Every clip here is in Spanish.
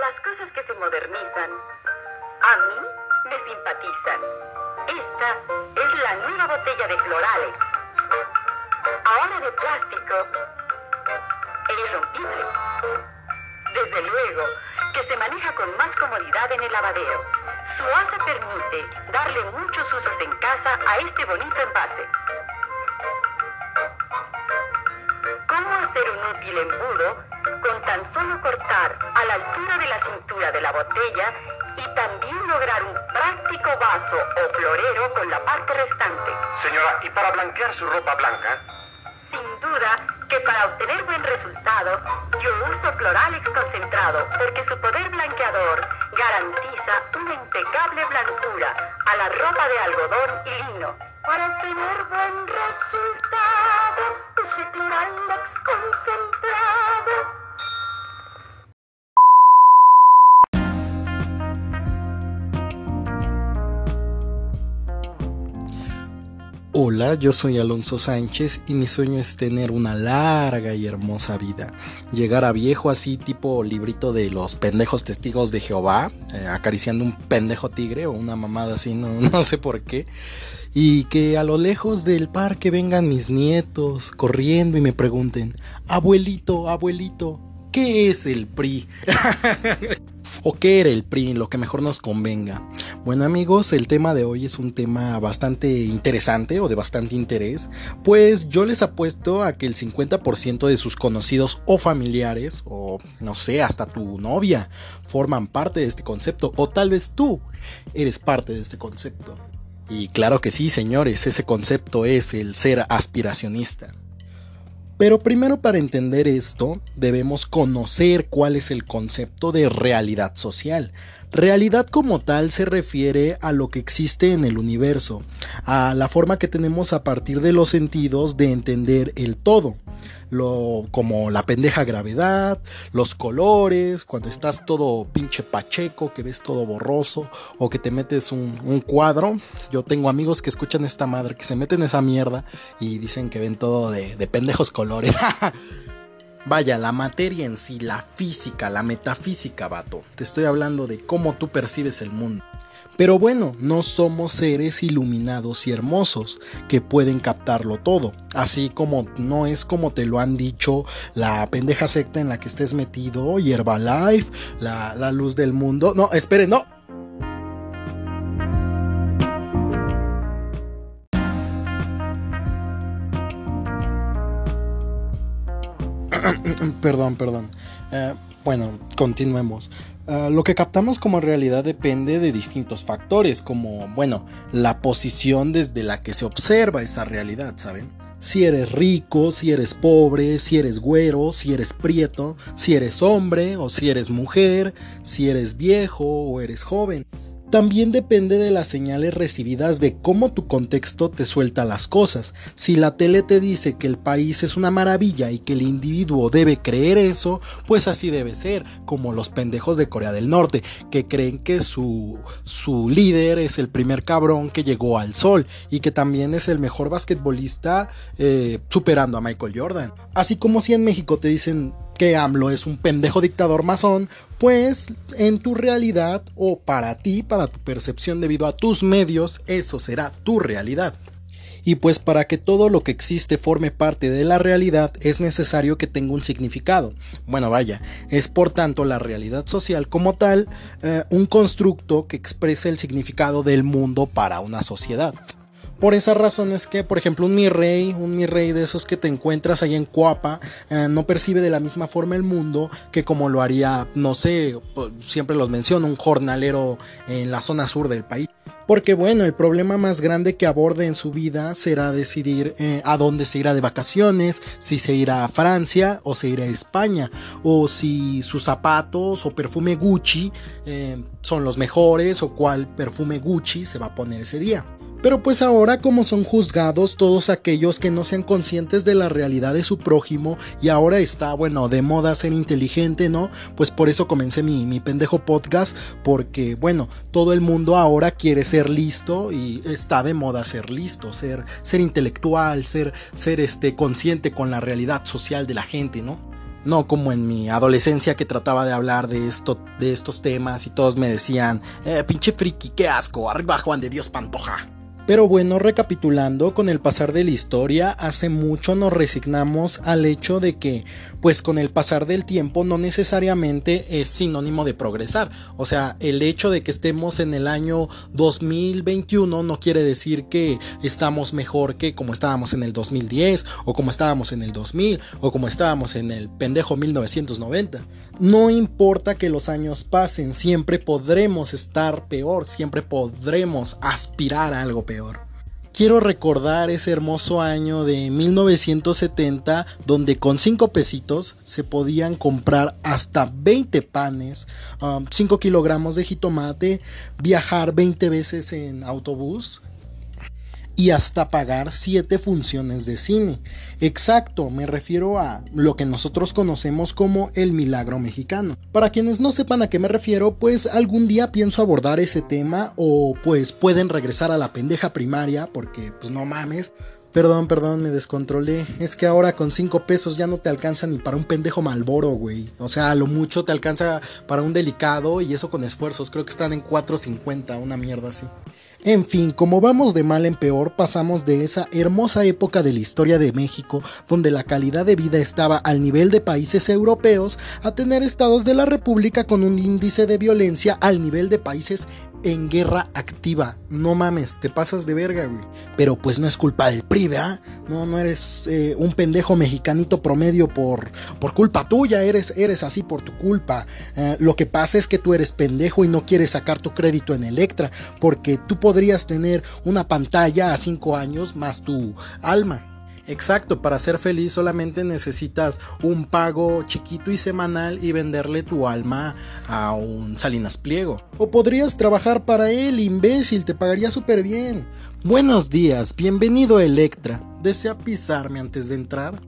Las cosas que se modernizan a mí me simpatizan. Esta es la nueva botella de Cloralex. Ahora de plástico e irrompible. Desde luego que se maneja con más comodidad en el lavadero. Su asa permite darle muchos usos en casa a este bonito envase. ¿Cómo hacer un útil embudo con tan solo cortar a la altura de la cintura de la botella y también lograr un práctico vaso o florero con la parte restante. Señora, ¿y para blanquear su ropa blanca? Sin duda que para obtener buen resultado, yo uso Cloralex concentrado porque su poder blanqueador garantiza una impecable blancura a la ropa de algodón y lino. Para obtener buen resultado, use Cloralex concentrado. Hola, yo soy Alonso Sánchez y mi sueño es tener una larga y hermosa vida. Llegar a viejo así tipo librito de los pendejos testigos de Jehová, eh, acariciando un pendejo tigre o una mamada así, no, no sé por qué. Y que a lo lejos del parque vengan mis nietos corriendo y me pregunten, abuelito, abuelito, ¿qué es el PRI? o qué era el PRI, lo que mejor nos convenga. Bueno amigos, el tema de hoy es un tema bastante interesante o de bastante interés, pues yo les apuesto a que el 50% de sus conocidos o familiares, o no sé, hasta tu novia, forman parte de este concepto, o tal vez tú eres parte de este concepto. Y claro que sí, señores, ese concepto es el ser aspiracionista. Pero primero para entender esto debemos conocer cuál es el concepto de realidad social. Realidad como tal se refiere a lo que existe en el universo, a la forma que tenemos a partir de los sentidos de entender el todo lo, como la pendeja gravedad, los colores, cuando estás todo pinche pacheco, que ves todo borroso, o que te metes un, cuadro. Yo tengo amigos que escuchan esta madre, que se meten esa mierda y dicen que ven todo de, de pendejos colores. Vaya, la materia en sí, la física, la metafísica, vato. Te estoy hablando de cómo tú percibes el mundo. Pero bueno, no somos seres iluminados y hermosos que pueden captarlo todo. Así como no es como te lo han dicho la pendeja secta en la que estés metido, Herbalife, la, la luz del mundo. No, espere, no. Perdón, perdón. Eh, bueno, continuemos. Ah, lo que captamos como realidad depende de distintos factores, como, bueno, la posición desde la que se observa esa realidad, ¿saben? Si eres rico, si eres pobre, si eres güero, si eres prieto, si eres hombre o si eres mujer, si eres viejo o eres joven también depende de las señales recibidas de cómo tu contexto te suelta las cosas. Si la tele te dice que el país es una maravilla y que el individuo debe creer eso, pues así debe ser, como los pendejos de Corea del Norte, que creen que su, su líder es el primer cabrón que llegó al sol y que también es el mejor basquetbolista eh, superando a Michael Jordan. Así como si en México te dicen que AMLO es un pendejo dictador masón, pues en tu realidad o para ti, para tu percepción debido a tus medios, eso será tu realidad. Y pues para que todo lo que existe forme parte de la realidad es necesario que tenga un significado. Bueno, vaya, es por tanto la realidad social como tal eh, un constructo que expresa el significado del mundo para una sociedad. Por esa razón es que, por ejemplo, un mi rey, un mi rey de esos que te encuentras ahí en Coapa, eh, no percibe de la misma forma el mundo que como lo haría, no sé, siempre los menciono, un jornalero en la zona sur del país. Porque bueno, el problema más grande que aborde en su vida será decidir eh, a dónde se irá de vacaciones, si se irá a Francia o se irá a España, o si sus zapatos o perfume Gucci eh, son los mejores o cuál perfume Gucci se va a poner ese día. Pero pues ahora como son juzgados todos aquellos que no sean conscientes de la realidad de su prójimo y ahora está, bueno, de moda ser inteligente, ¿no? Pues por eso comencé mi, mi pendejo podcast porque, bueno, todo el mundo ahora quiere ser listo y está de moda ser listo, ser, ser intelectual, ser, ser este, consciente con la realidad social de la gente, ¿no? No como en mi adolescencia que trataba de hablar de, esto, de estos temas y todos me decían, eh, pinche friki, qué asco, arriba Juan de Dios Pantoja. Pero bueno, recapitulando, con el pasar de la historia, hace mucho nos resignamos al hecho de que, pues con el pasar del tiempo no necesariamente es sinónimo de progresar. O sea, el hecho de que estemos en el año 2021 no quiere decir que estamos mejor que como estábamos en el 2010, o como estábamos en el 2000, o como estábamos en el pendejo 1990. No importa que los años pasen, siempre podremos estar peor, siempre podremos aspirar a algo peor. Quiero recordar ese hermoso año de 1970 donde con 5 pesitos se podían comprar hasta 20 panes, 5 um, kilogramos de jitomate, viajar 20 veces en autobús, y hasta pagar siete funciones de cine. Exacto, me refiero a lo que nosotros conocemos como el milagro mexicano. Para quienes no sepan a qué me refiero, pues algún día pienso abordar ese tema o pues pueden regresar a la pendeja primaria porque pues no mames. Perdón, perdón, me descontrolé. Es que ahora con 5 pesos ya no te alcanza ni para un pendejo malboro, güey. O sea, a lo mucho te alcanza para un delicado y eso con esfuerzos. Creo que están en 4.50, una mierda así. En fin, como vamos de mal en peor, pasamos de esa hermosa época de la historia de México, donde la calidad de vida estaba al nivel de países europeos, a tener estados de la República con un índice de violencia al nivel de países en guerra activa. No mames, te pasas de verga. Pero pues no es culpa del PRI, ¿verdad? No, no eres eh, un pendejo mexicanito promedio por, por culpa tuya, eres, eres así por tu culpa. Eh, lo que pasa es que tú eres pendejo y no quieres sacar tu crédito en Electra, porque tú podrías tener una pantalla a 5 años más tu alma. Exacto, para ser feliz solamente necesitas un pago chiquito y semanal y venderle tu alma a un Salinas Pliego. O podrías trabajar para él, imbécil, te pagaría súper bien. Buenos días, bienvenido a Electra. ¿Desea pisarme antes de entrar?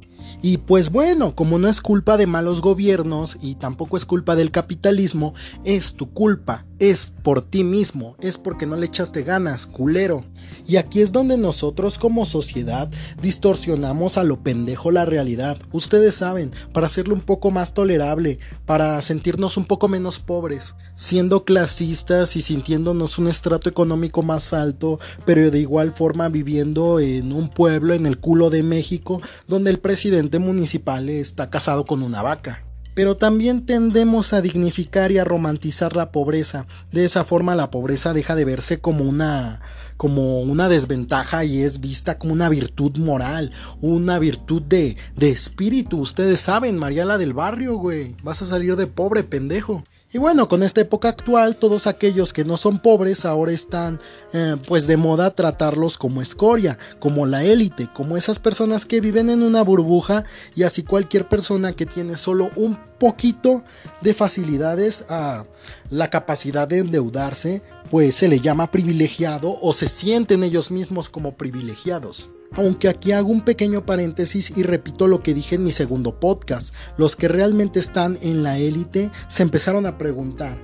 Y pues bueno, como no es culpa de malos gobiernos y tampoco es culpa del capitalismo, es tu culpa, es por ti mismo, es porque no le echaste ganas, culero. Y aquí es donde nosotros como sociedad distorsionamos a lo pendejo la realidad. Ustedes saben, para hacerlo un poco más tolerable, para sentirnos un poco menos pobres, siendo clasistas y sintiéndonos un estrato económico más alto, pero de igual forma viviendo en un pueblo en el culo de México donde el presidente municipal está casado con una vaca pero también tendemos a dignificar y a romantizar la pobreza. De esa forma la pobreza deja de verse como una como una desventaja y es vista como una virtud moral, una virtud de, de espíritu. Ustedes saben, Mariala del barrio, güey. Vas a salir de pobre, pendejo. Y bueno, con esta época actual, todos aquellos que no son pobres ahora están eh, pues de moda tratarlos como escoria, como la élite, como esas personas que viven en una burbuja y así cualquier persona que tiene solo un poquito de facilidades a la capacidad de endeudarse, pues se le llama privilegiado o se sienten ellos mismos como privilegiados. Aunque aquí hago un pequeño paréntesis y repito lo que dije en mi segundo podcast, los que realmente están en la élite se empezaron a preguntar,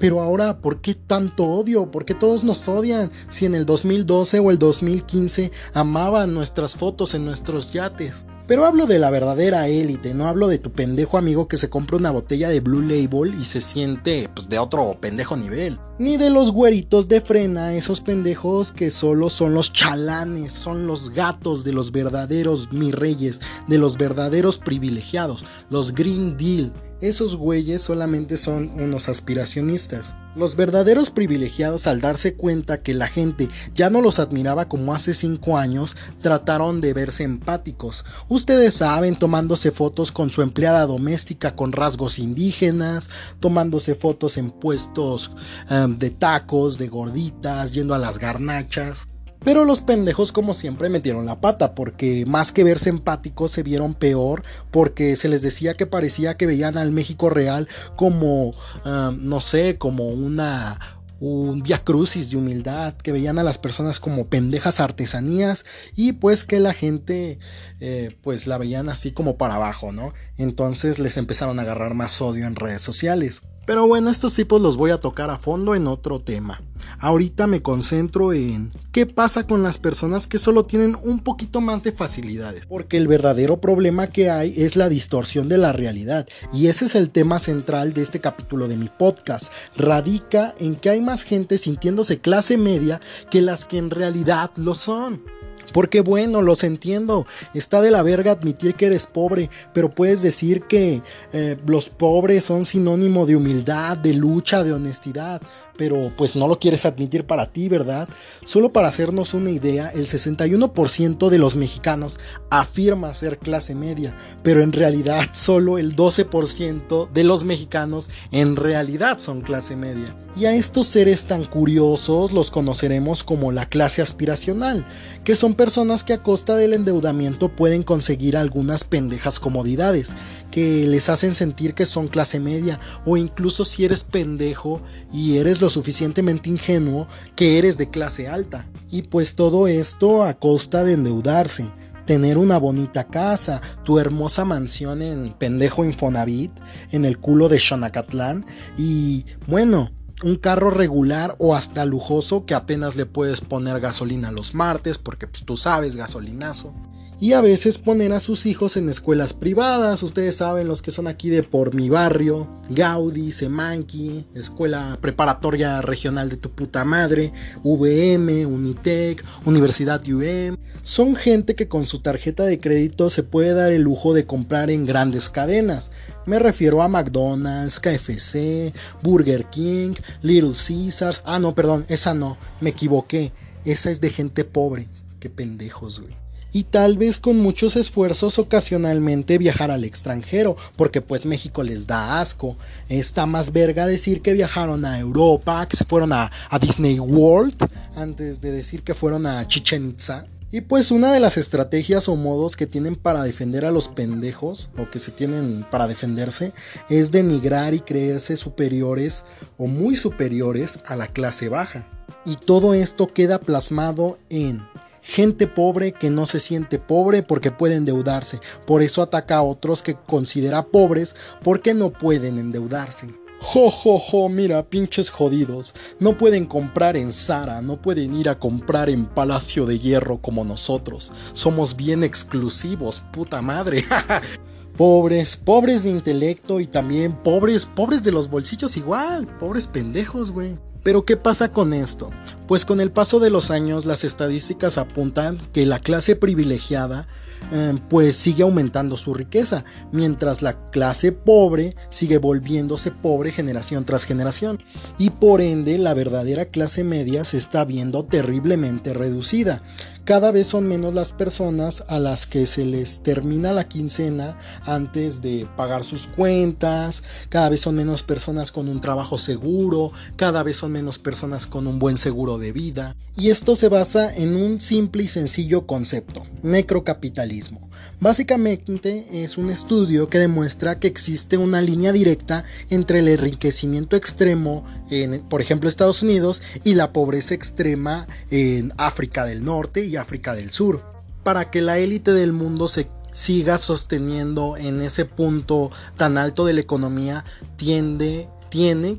pero ahora, ¿por qué tanto odio? ¿Por qué todos nos odian? Si en el 2012 o el 2015 amaban nuestras fotos en nuestros yates. Pero hablo de la verdadera élite, no hablo de tu pendejo amigo que se compra una botella de Blue Label y se siente pues, de otro pendejo nivel. Ni de los güeritos de frena, esos pendejos que solo son los chalanes, son los gatos de los verdaderos mi reyes, de los verdaderos privilegiados, los Green Deal esos güeyes solamente son unos aspiracionistas. Los verdaderos privilegiados al darse cuenta que la gente ya no los admiraba como hace 5 años, trataron de verse empáticos. Ustedes saben, tomándose fotos con su empleada doméstica con rasgos indígenas, tomándose fotos en puestos eh, de tacos, de gorditas, yendo a las garnachas. Pero los pendejos como siempre metieron la pata porque más que verse empáticos se vieron peor porque se les decía que parecía que veían al México real como, ah, no sé, como una un via crucis de humildad, que veían a las personas como pendejas artesanías y pues que la gente eh, pues la veían así como para abajo, ¿no? Entonces les empezaron a agarrar más odio en redes sociales. Pero bueno, estos tipos los voy a tocar a fondo en otro tema. Ahorita me concentro en qué pasa con las personas que solo tienen un poquito más de facilidades. Porque el verdadero problema que hay es la distorsión de la realidad. Y ese es el tema central de este capítulo de mi podcast. Radica en que hay más gente sintiéndose clase media que las que en realidad lo son. Porque bueno, los entiendo. Está de la verga admitir que eres pobre, pero puedes decir que eh, los pobres son sinónimo de humildad, de lucha, de honestidad pero pues no lo quieres admitir para ti, ¿verdad? Solo para hacernos una idea, el 61% de los mexicanos afirma ser clase media, pero en realidad solo el 12% de los mexicanos en realidad son clase media. Y a estos seres tan curiosos los conoceremos como la clase aspiracional, que son personas que a costa del endeudamiento pueden conseguir algunas pendejas comodidades, que les hacen sentir que son clase media, o incluso si eres pendejo y eres lo suficientemente ingenuo que eres de clase alta. Y pues todo esto a costa de endeudarse. Tener una bonita casa, tu hermosa mansión en pendejo Infonavit, en el culo de Xonacatlán y bueno, un carro regular o hasta lujoso que apenas le puedes poner gasolina los martes porque pues tú sabes gasolinazo y a veces poner a sus hijos en escuelas privadas. Ustedes saben los que son aquí de por mi barrio, Gaudí, Semanqui, Escuela Preparatoria Regional de tu puta madre, VM, Unitec, Universidad UM. Son gente que con su tarjeta de crédito se puede dar el lujo de comprar en grandes cadenas. Me refiero a McDonald's, KFC, Burger King, Little Caesars. Ah, no, perdón, esa no, me equivoqué. Esa es de gente pobre. Qué pendejos, güey y tal vez con muchos esfuerzos ocasionalmente viajar al extranjero, porque pues México les da asco. Está más verga decir que viajaron a Europa, que se fueron a, Disney World, antes de decir que fueron a Chichen Itza. Y pues una de las estrategias o modos que tienen para defender a los pendejos, o que se tienen para defenderse, es denigrar y creerse superiores o muy superiores a la clase baja. Y todo esto queda plasmado en gente pobre que no se siente pobre porque puede endeudarse. Por eso ataca a otros que considera pobres porque no pueden endeudarse. Jo, jo, jo, mira, pinches jodidos. No pueden comprar en Zara, no pueden ir a comprar en Palacio de Hierro como nosotros. Somos bien exclusivos, puta madre. pobres, pobres de intelecto y también pobres, pobres de los bolsillos igual, pobres pendejos, güey. Pero ¿qué pasa con esto? Pues con el paso de los años las estadísticas apuntan que la clase privilegiada eh, pues sigue aumentando su riqueza, mientras la clase pobre sigue volviéndose pobre generación tras generación. Y por ende la verdadera clase media se está viendo terriblemente reducida. Cada vez son menos las personas a las que se les termina la quincena antes de pagar sus cuentas, cada vez son menos personas con un trabajo seguro, cada vez son menos personas con un buen seguro de vida. Y esto se basa en un simple y sencillo concepto, necrocapitalismo. Básicamente es un estudio que demuestra que existe una línea directa entre el enriquecimiento extremo en, por ejemplo, Estados Unidos y la pobreza extrema en África del Norte y África del Sur. Para que la élite del mundo se siga sosteniendo en ese punto tan alto de la economía, tiene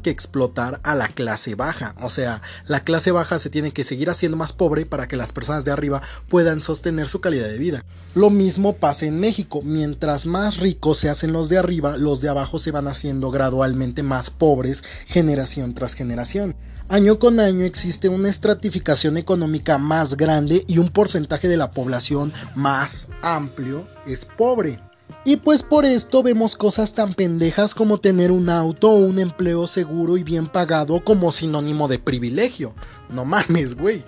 que explotar a la clase baja. O sea, la clase baja se tiene que seguir haciendo más pobre para que las personas de arriba puedan sostener su calidad de vida. Lo mismo pasa en México. Mientras más ricos se hacen los de arriba, los de abajo se van haciendo gradualmente más pobres generación tras generación. Año con año existe una estratificación económica más grande y un porcentaje de la población más amplio es pobre. Y pues por esto vemos cosas tan pendejas como tener un auto o un empleo seguro y bien pagado como sinónimo de privilegio. No mames, güey.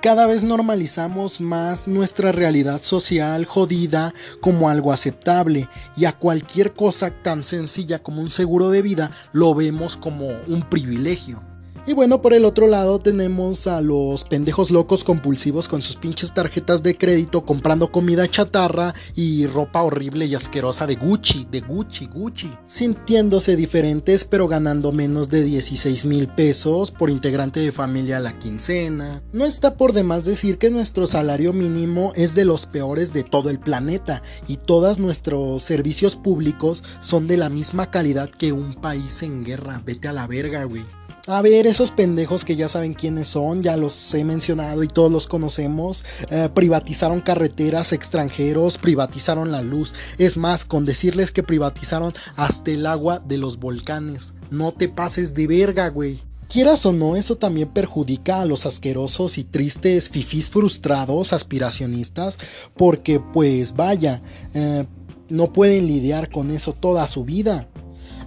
Cada vez normalizamos más nuestra realidad social jodida como algo aceptable y a cualquier cosa tan sencilla como un seguro de vida lo vemos como un privilegio. Y bueno, por el otro lado tenemos a los pendejos locos compulsivos con sus pinches tarjetas de crédito comprando comida chatarra y ropa horrible y asquerosa de Gucci, de Gucci, Gucci. Sintiéndose diferentes pero ganando menos de 16 mil pesos por integrante de familia a la quincena. No está por demás decir que nuestro salario mínimo es de los peores de todo el planeta y todos nuestros servicios públicos son de la misma calidad que un país en guerra. Vete a la verga, güey. A ver, esos pendejos que ya saben quiénes son, ya los he mencionado y todos los conocemos, eh, privatizaron carreteras extranjeros, privatizaron la luz. Es más, con decirles que privatizaron hasta el agua de los volcanes. No te pases de verga, güey. Quieras o no, eso también perjudica a los asquerosos y tristes fifís frustrados, aspiracionistas, porque pues vaya, eh, no pueden lidiar con eso toda su vida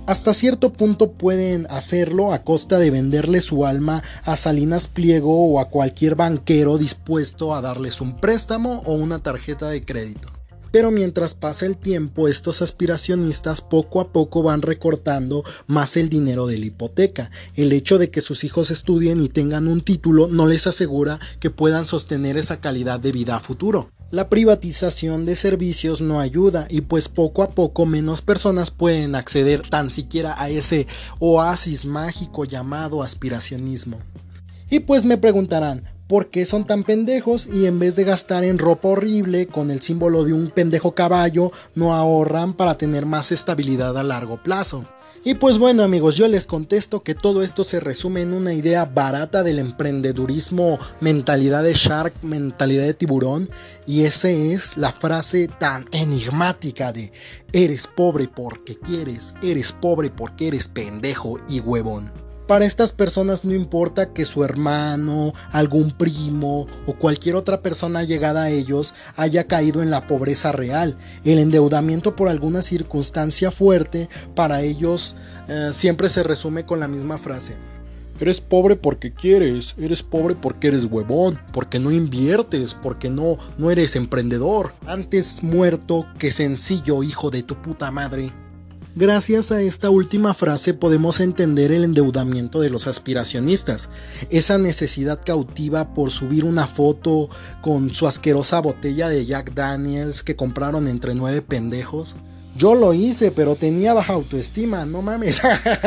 hasta cierto punto pueden hacerlo a costa de venderle su alma a Salinas Pliego o a cualquier banquero dispuesto a darles un préstamo o una tarjeta de crédito. Pero mientras pasa el tiempo, estos aspiracionistas poco a poco van recortando más el dinero de la hipoteca. El hecho de que sus hijos estudien y tengan un título no les asegura que puedan sostener esa calidad de vida a futuro. La privatización de servicios no ayuda y pues poco a poco menos personas pueden acceder tan siquiera a ese oasis mágico llamado aspiracionismo. Y pues me preguntarán, ¿por qué son tan pendejos y en vez de gastar en ropa horrible con el símbolo de un pendejo caballo, no ahorran para tener más estabilidad a largo plazo? Y pues bueno amigos, yo les contesto que todo esto se resume en una idea barata del emprendedurismo, mentalidad de shark, mentalidad de tiburón, y esa es la frase tan enigmática de eres pobre porque quieres, eres pobre porque eres pendejo y huevón. Para estas personas no importa que su hermano, algún primo o cualquier otra persona llegada a ellos haya caído en la pobreza real. El endeudamiento por alguna circunstancia fuerte para ellos eh, siempre se resume con la misma frase. Eres pobre porque quieres, eres pobre porque eres huevón, porque no inviertes, porque no, no eres emprendedor. Antes muerto que sencillo hijo de tu puta madre. Gracias a esta última frase podemos entender el endeudamiento de los aspiracionistas, esa necesidad cautiva por subir una foto con su asquerosa botella de Jack Daniels que compraron entre nueve pendejos. Yo lo hice, pero tenía baja autoestima, no mames.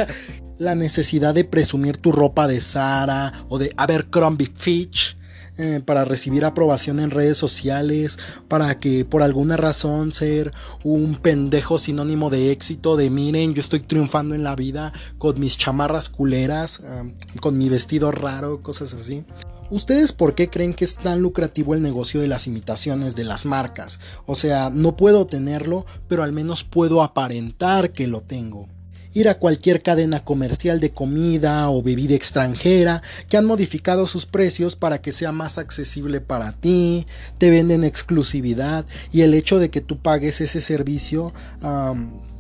La necesidad de presumir tu ropa de Zara o de Abercrombie Fitch eh, para recibir aprobación en redes sociales, para que por alguna razón ser un pendejo sinónimo de éxito, de miren, yo estoy triunfando en la vida con mis chamarras culeras, eh, con mi vestido raro, cosas así. ¿Ustedes por qué creen que es tan lucrativo el negocio de las imitaciones de las marcas? O sea, no puedo tenerlo, pero al menos puedo aparentar que lo tengo ir a cualquier cadena comercial de comida o bebida extranjera que han modificado sus precios para que sea más accesible para ti, te venden exclusividad y el hecho de que tú pagues ese servicio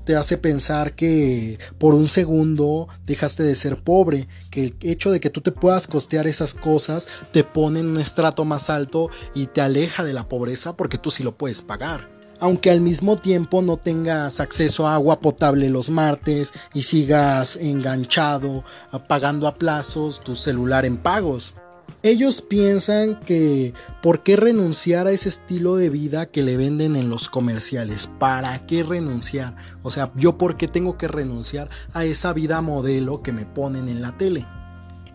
te hace pensar que por un segundo dejaste de ser pobre, que el hecho de que tú te puedas costear esas cosas te pone en un estrato más alto y te aleja de la pobreza porque tú sí lo puedes pagar aunque al mismo tiempo no tengas acceso a agua potable los martes y sigas enganchado pagando a plazos tu celular en pagos. Ellos piensan que ¿por qué renunciar a ese estilo de vida que le venden en los comerciales? ¿Para qué renunciar? O sea, yo por qué tengo que renunciar a esa vida modelo que me ponen en la tele?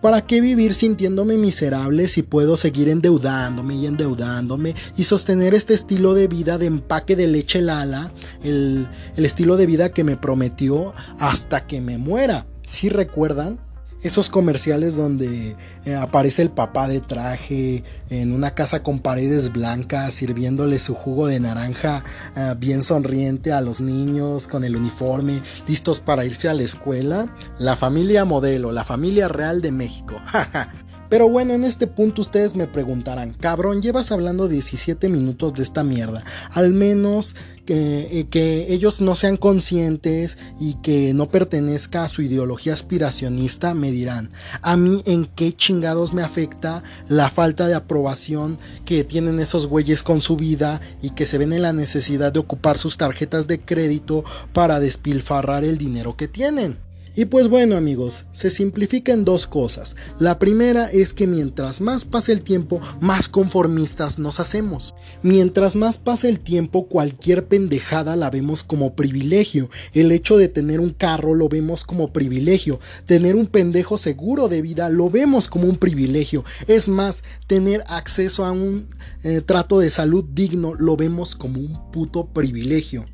¿Para qué vivir sintiéndome miserable si puedo seguir endeudándome y endeudándome y sostener este estilo de vida de empaque de leche Lala, el, el estilo de vida que me prometió hasta que me muera? ¿Sí recuerdan? Esos comerciales donde eh, aparece el papá de traje en una casa con paredes blancas sirviéndole su jugo de naranja eh, bien sonriente a los niños con el uniforme listos para irse a la escuela. La familia modelo, la familia real de México. Pero bueno, en este punto ustedes me preguntarán, cabrón, llevas hablando 17 minutos de esta mierda. Al menos que, eh, que, ellos no sean conscientes y que no pertenezca a su ideología aspiracionista, me dirán, a mí en qué chingados me afecta la falta de aprobación que tienen esos güeyes con su vida y que se ven en la necesidad de ocupar sus tarjetas de crédito para despilfarrar el dinero que tienen. Y pues bueno amigos, se simplifica en dos cosas. La primera es que mientras más pase el tiempo, más conformistas nos hacemos. Mientras más pase el tiempo, cualquier pendejada la vemos como privilegio. El hecho de tener un carro lo vemos como privilegio. Tener un pendejo seguro de vida lo vemos como un privilegio. Es más, tener acceso a un eh, trato de salud digno lo vemos como un puto privilegio.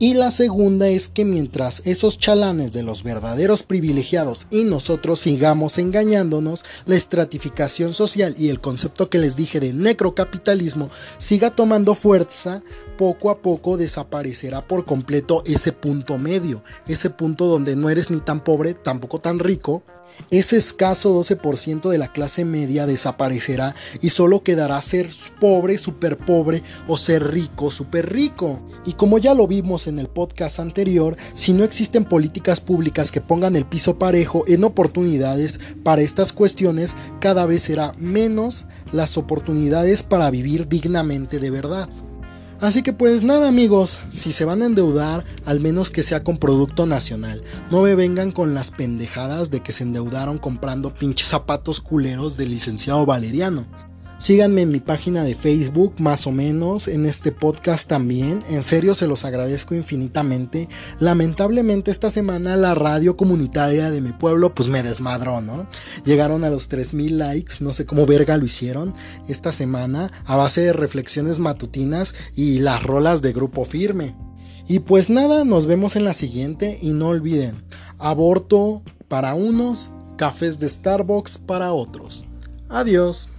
Y la segunda es que mientras esos chalanes de los verdaderos privilegiados y nosotros sigamos engañándonos, la estratificación social y el concepto que les dije de necrocapitalismo siga tomando fuerza, poco a poco desaparecerá por completo ese punto medio, ese punto donde no eres ni tan pobre, tampoco tan rico, ese escaso 12% de la clase media desaparecerá y solo quedará ser pobre, super pobre o ser rico, super rico. Y como ya lo vimos en el podcast anterior, si no existen políticas públicas que pongan el piso parejo en oportunidades para estas cuestiones, cada vez será menos las oportunidades para vivir dignamente de verdad. Así que pues nada amigos, si se van a endeudar, al menos que sea con producto nacional. No me vengan con las pendejadas de que se endeudaron comprando pinches zapatos culeros del licenciado Valeriano. Síganme en mi página de Facebook, más o menos, en este podcast también. En serio, se los agradezco infinitamente. Lamentablemente esta semana la radio comunitaria de mi pueblo pues me desmadró, ¿no? Llegaron a los 3000 likes, no sé cómo verga lo hicieron esta semana, a base de reflexiones matutinas y las rolas de grupo firme. Y pues nada, nos vemos en la siguiente y no olviden, aborto para unos, cafés de Starbucks para otros. Adiós.